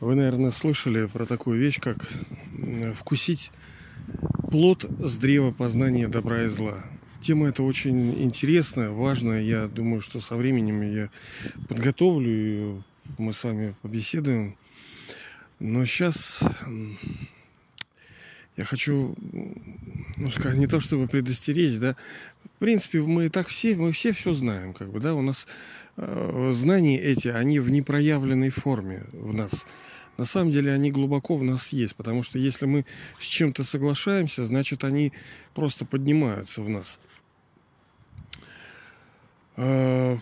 Вы, наверное, слышали про такую вещь, как вкусить плод с древа познания добра и зла. Тема эта очень интересная, важная. Я думаю, что со временем я подготовлю и мы с вами побеседуем. Но сейчас я хочу, ну, сказать, не то чтобы предостеречь, да, в принципе, мы так все, мы все все знаем, как бы, да, у нас э, знания эти, они в непроявленной форме в нас. На самом деле они глубоко в нас есть, потому что если мы с чем-то соглашаемся, значит они просто поднимаются в нас. Э,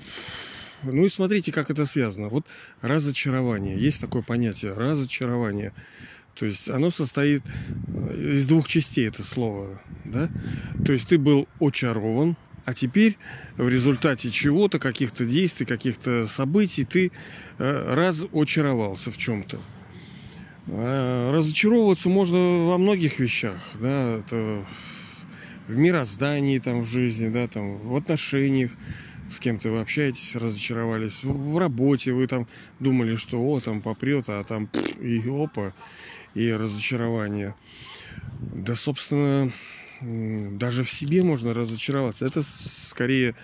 ну и смотрите, как это связано. Вот разочарование. Есть такое понятие разочарование. То есть оно состоит э, из двух частей, это слово. Да? То есть ты был очарован, а теперь в результате чего-то, каких-то действий, каких-то событий ты э, разочаровался в чем-то. А разочаровываться можно во многих вещах. Да? Это в мироздании, там, в жизни, да, там, в отношениях с кем-то вы общаетесь, разочаровались. В работе вы там думали, что о, там попрет, а там и опа, и разочарование. Да, собственно, даже в себе можно разочароваться. Это скорее,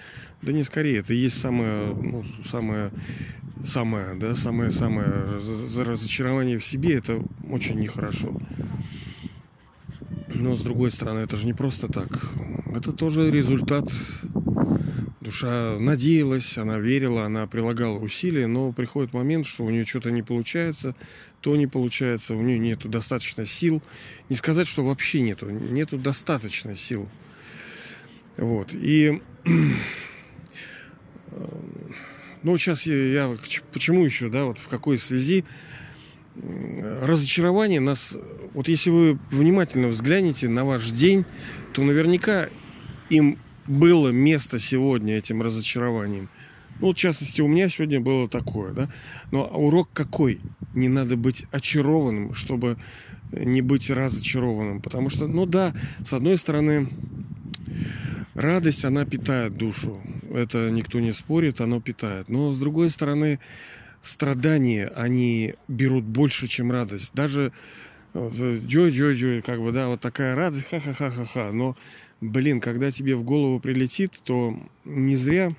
да не скорее, это есть самое, ну, самое, самое, да, самое, самое разочарование в себе. Это очень нехорошо. Но с другой стороны, это же не просто так. Это тоже результат Душа надеялась, она верила, она прилагала усилия, но приходит момент, что у нее что-то не получается, то не получается, у нее нету достаточно сил. Не сказать, что вообще нету, нету достаточно сил. Вот. И ну, сейчас я, я почему еще, да, вот в какой связи разочарование нас, вот если вы внимательно взглянете на ваш день, то наверняка им было место сегодня этим разочарованием. Ну, в частности, у меня сегодня было такое, да. Но урок какой? Не надо быть очарованным, чтобы не быть разочарованным. Потому что, ну да, с одной стороны, радость, она питает душу. Это никто не спорит, оно питает. Но с другой стороны, страдания, они берут больше, чем радость. Даже джой-джой-джой, как бы, да, вот такая радость, ха-ха-ха-ха-ха. Но блин, когда тебе в голову прилетит, то не зря,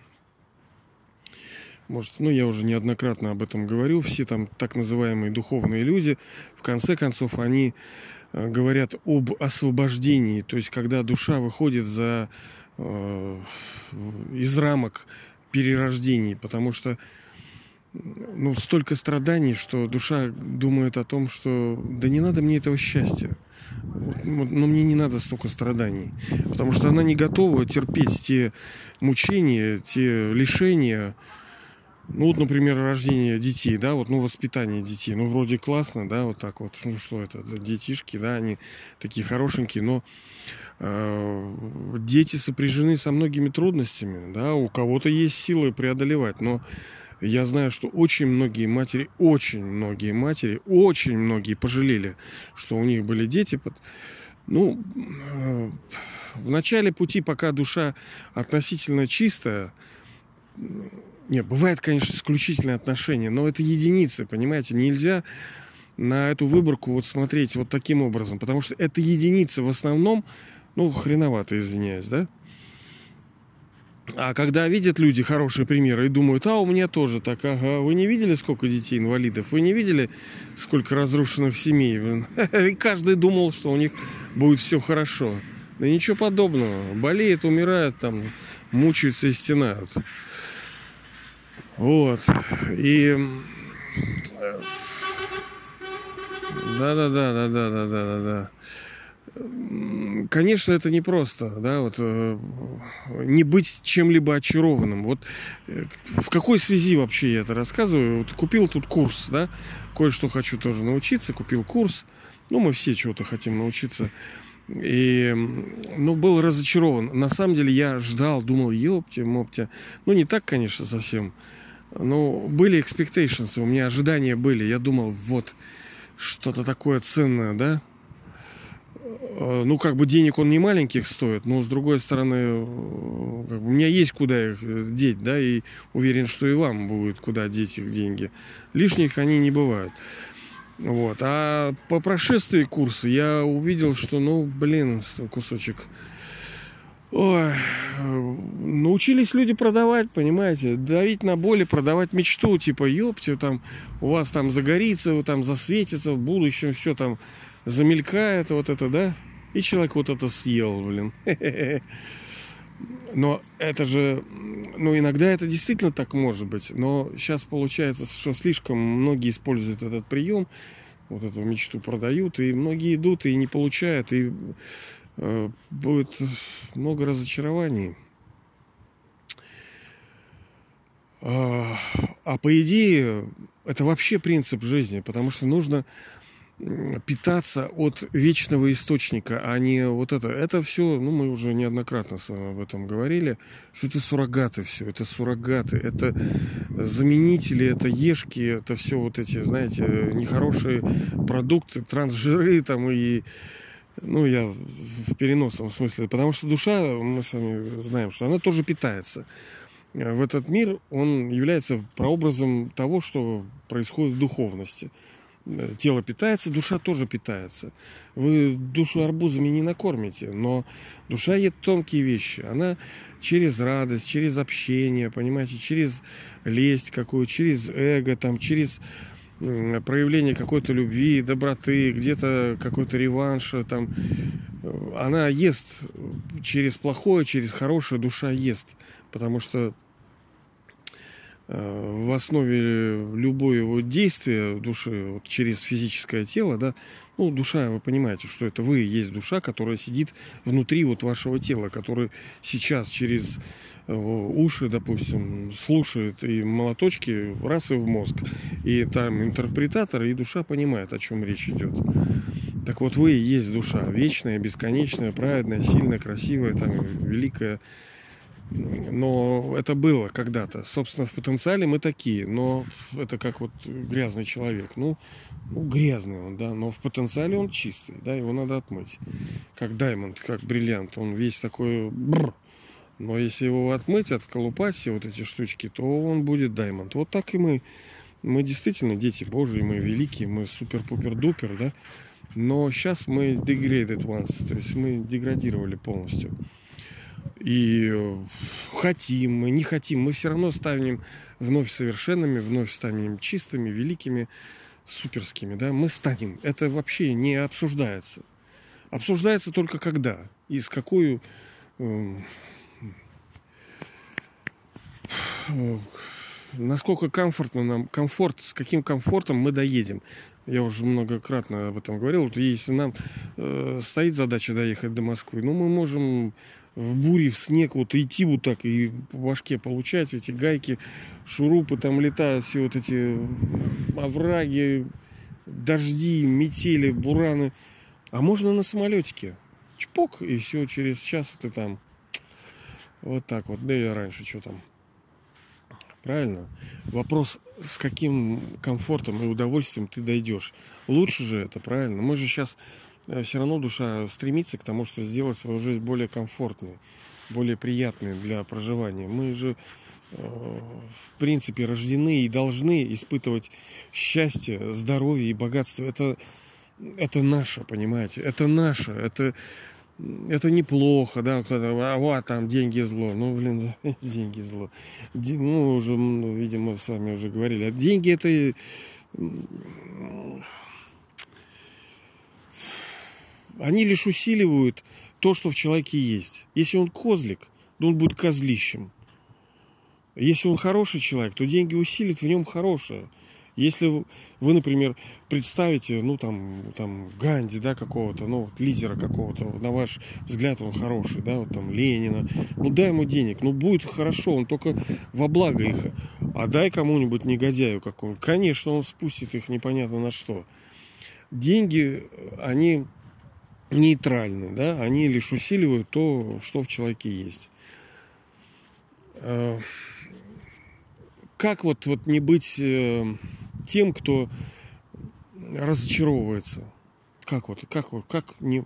может, ну я уже неоднократно об этом говорил, все там так называемые духовные люди, в конце концов, они э, говорят об освобождении, то есть когда душа выходит за э, из рамок перерождений, потому что ну, столько страданий, что душа думает о том, что да не надо мне этого счастья. Но мне не надо столько страданий. Потому что она не готова терпеть те мучения, те лишения. Ну, вот, например, рождение детей, да, вот, ну, воспитание детей. Ну, вроде классно, да, вот так вот. Ну, что это, детишки, да, они такие хорошенькие, но э, дети сопряжены со многими трудностями, да, у кого-то есть силы преодолевать, но я знаю, что очень многие матери, очень многие матери, очень многие пожалели, что у них были дети. Ну, э, в начале пути, пока душа относительно чистая, не, бывает, конечно, исключительные отношения, но это единицы, понимаете, нельзя на эту выборку вот смотреть вот таким образом, потому что это единицы в основном, ну, хреновато, извиняюсь, да, а когда видят люди хорошие примеры и думают, а у меня тоже так, ага, вы не видели, сколько детей инвалидов? Вы не видели, сколько разрушенных семей? И каждый думал, что у них будет все хорошо. Да ничего подобного. Болеют, умирают, там, мучаются и стенают. Вот. И... Да-да-да, да-да-да, да-да-да конечно, это непросто, да, вот э, не быть чем-либо очарованным. Вот э, в какой связи вообще я это рассказываю? Вот купил тут курс, да, кое-что хочу тоже научиться, купил курс. Ну, мы все чего-то хотим научиться. И, ну, был разочарован. На самом деле я ждал, думал, ёпте, мопте. Ну, не так, конечно, совсем. Но были expectations, у меня ожидания были. Я думал, вот, что-то такое ценное, да, ну, как бы денег он не маленьких стоит, но с другой стороны, э, как бы, у меня есть куда их э, деть, да, и уверен, что и вам будет куда деть их деньги. Лишних они не бывают. Вот. А по прошествии курса я увидел, что, ну, блин, кусочек Ой, научились люди продавать, понимаете, давить на боли, продавать мечту, типа, ёпте, там, у вас там загорится, вы там засветится, в будущем все там замелькает, вот это, да? И человек вот это съел, блин. Но это же, ну, иногда это действительно так может быть, но сейчас получается, что слишком многие используют этот прием, вот эту мечту продают, и многие идут и не получают, и Э, будет много разочарований. А, а по идее, это вообще принцип жизни, потому что нужно питаться от вечного источника, а не вот это. Это все, ну, мы уже неоднократно с вами об этом говорили, что это суррогаты все, это суррогаты, это заменители, это ешки, это все вот эти, знаете, нехорошие продукты, трансжиры там и ну, я в переносном смысле, потому что душа, мы с вами знаем, что она тоже питается. В этот мир он является прообразом того, что происходит в духовности. Тело питается, душа тоже питается. Вы душу арбузами не накормите, но душа ест тонкие вещи. Она через радость, через общение, понимаете, через лесть какую, через эго, там, через проявление какой-то любви, доброты, где-то какой-то реванш, там, она ест через плохое, через хорошее, душа ест, потому что э, в основе любого действия души вот через физическое тело, да, ну, душа, вы понимаете, что это вы есть душа, которая сидит внутри вот вашего тела, который сейчас через уши, допустим, слушает и молоточки раз и в мозг. И там интерпретатор и душа понимает, о чем речь идет. Так вот, вы и есть душа, вечная, бесконечная, праведная, сильная, красивая, там, великая. Но это было когда-то. Собственно, в потенциале мы такие, но это как вот грязный человек. Ну, ну, грязный он, да, но в потенциале он чистый, да, его надо отмыть. Как даймонд, как бриллиант. Он весь такой бррр, но если его отмыть, отколупать все вот эти штучки, то он будет даймонд. Вот так и мы. Мы действительно дети Божьи, мы великие, мы супер-пупер-дупер, да? Но сейчас мы degraded ones, то есть мы деградировали полностью. И э, хотим мы, не хотим, мы все равно станем вновь совершенными, вновь станем чистыми, великими, суперскими, да? Мы станем. Это вообще не обсуждается. Обсуждается только когда и с какой эм, насколько комфортно нам, комфорт, с каким комфортом мы доедем. Я уже многократно об этом говорил. Вот если нам э, стоит задача доехать до Москвы, ну мы можем в буре, в снег вот идти вот так и по башке получать эти гайки, шурупы там летают, все вот эти овраги, дожди, метели, бураны. А можно на самолетике. Чпок, и все, через час ты там. Вот так вот. Да и раньше что там. Правильно? Вопрос, с каким комфортом и удовольствием ты дойдешь. Лучше же это, правильно? Мы же сейчас все равно душа стремится к тому, что сделать свою жизнь более комфортной, более приятной для проживания. Мы же э, в принципе рождены и должны испытывать счастье, здоровье и богатство. Это, это наше, понимаете? Это наше. Это это неплохо, да, а вот там деньги зло. Ну, блин, деньги зло. Ну, уже, ну, видимо, с вами уже говорили. А деньги это они лишь усиливают то, что в человеке есть. Если он козлик, то он будет козлищем. Если он хороший человек, то деньги усилят в нем хорошее. Если вы, например, представите, ну, там, там, Ганди, да, какого-то, ну, лидера какого-то, на ваш взгляд он хороший, да, вот там, Ленина, ну, дай ему денег, ну, будет хорошо, он только во благо их, а дай кому-нибудь негодяю какому конечно, он спустит их непонятно на что. Деньги, они нейтральны, да, они лишь усиливают то, что в человеке есть. Э, как вот, вот не быть э, тем, кто разочаровывается. Как вот, как вот, как не...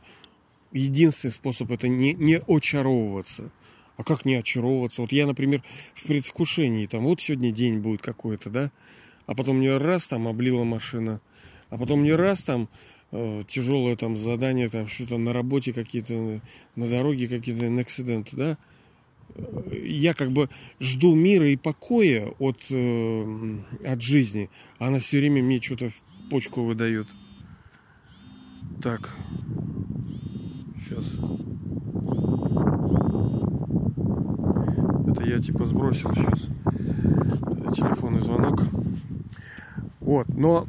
Единственный способ это не, не очаровываться. А как не очаровываться? Вот я, например, в предвкушении, там, вот сегодня день будет какой-то, да, а потом мне раз там облила машина, А потом не раз там тяжелое там задание, там что-то на работе какие-то, на дороге какие-то инциденты, да. Я как бы жду мира и покоя от, э, от жизни, она все время мне что-то в почку выдает. Так. Сейчас. Это я типа сбросил сейчас телефонный звонок. Вот, но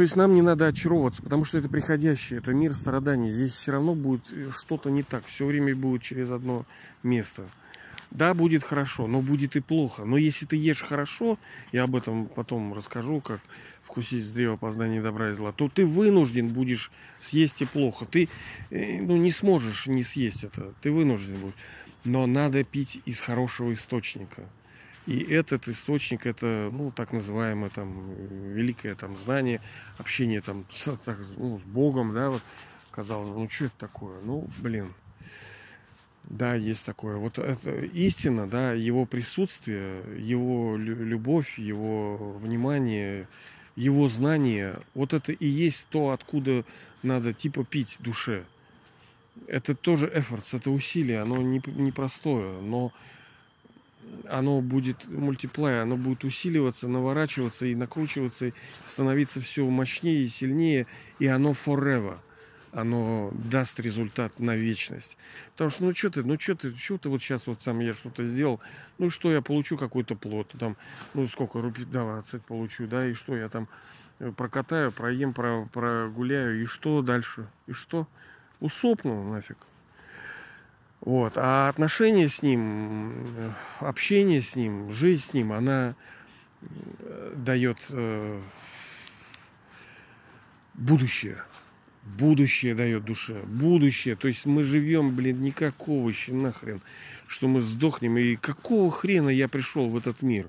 то есть нам не надо очаровываться, потому что это приходящее, это мир страданий. Здесь все равно будет что-то не так. Все время будет через одно место. Да, будет хорошо, но будет и плохо. Но если ты ешь хорошо, я об этом потом расскажу, как вкусить с древа познания добра и зла, то ты вынужден будешь съесть и плохо. Ты э, ну, не сможешь не съесть это. Ты вынужден будешь. Но надо пить из хорошего источника. И этот источник, это, ну, так называемое там великое там знание, общение там с, так, ну, с Богом, да, вот, казалось бы, ну, что это такое? Ну, блин, да, есть такое. Вот это истина, да, его присутствие, его любовь, его внимание, его знание, вот это и есть то, откуда надо типа пить душе. Это тоже эфорт, это усилие, оно непростое, не но оно будет мультиплей, оно будет усиливаться, наворачиваться и накручиваться, и становиться все мощнее и сильнее, и оно forever. Оно даст результат на вечность. Потому что, ну что ты, ну что ты, что ты вот сейчас вот там я что-то сделал, ну что я получу какой-то плод, там, ну сколько рублей, 20 получу, да, и что я там э, прокатаю, проем, про, прогуляю, и что дальше? И что? Усопну нафиг. Вот. А отношения с ним, общение с ним, жизнь с ним, она э, дает э, будущее. Будущее дает душе. Будущее. То есть мы живем, блин, не как овощи, нахрен, что мы сдохнем. И какого хрена я пришел в этот мир?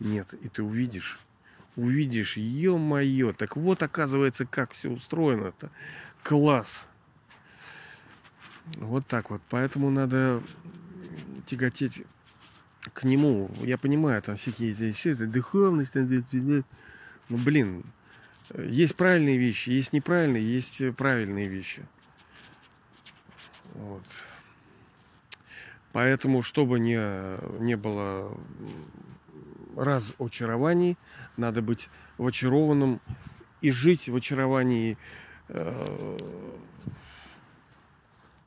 Нет, и ты увидишь. Увидишь, ё-моё. Так вот, оказывается, как все устроено-то. Класс. Вот так вот. Поэтому надо тяготеть к нему. Я понимаю, там всякие эти все это духовность, ну блин, есть правильные вещи, есть неправильные, есть правильные вещи. Вот. Поэтому, чтобы не, не было разочарований, надо быть в очарованном и жить в очаровании э,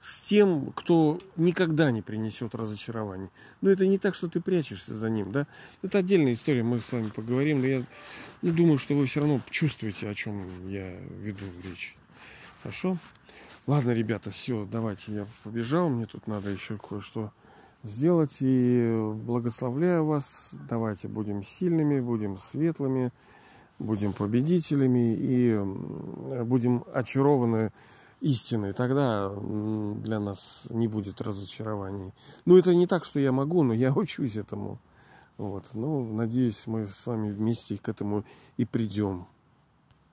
с тем, кто никогда не принесет разочарование. Но это не так, что ты прячешься за ним, да? Это отдельная история, мы с вами поговорим, но я ну, думаю, что вы все равно чувствуете, о чем я веду речь. Хорошо? Ладно, ребята, все, давайте я побежал, мне тут надо еще кое-что сделать. И благословляю вас. Давайте будем сильными, будем светлыми, будем победителями и будем очарованы истины, тогда для нас не будет разочарований. Ну, это не так, что я могу, но я учусь этому. Вот. Ну, надеюсь, мы с вами вместе к этому и придем.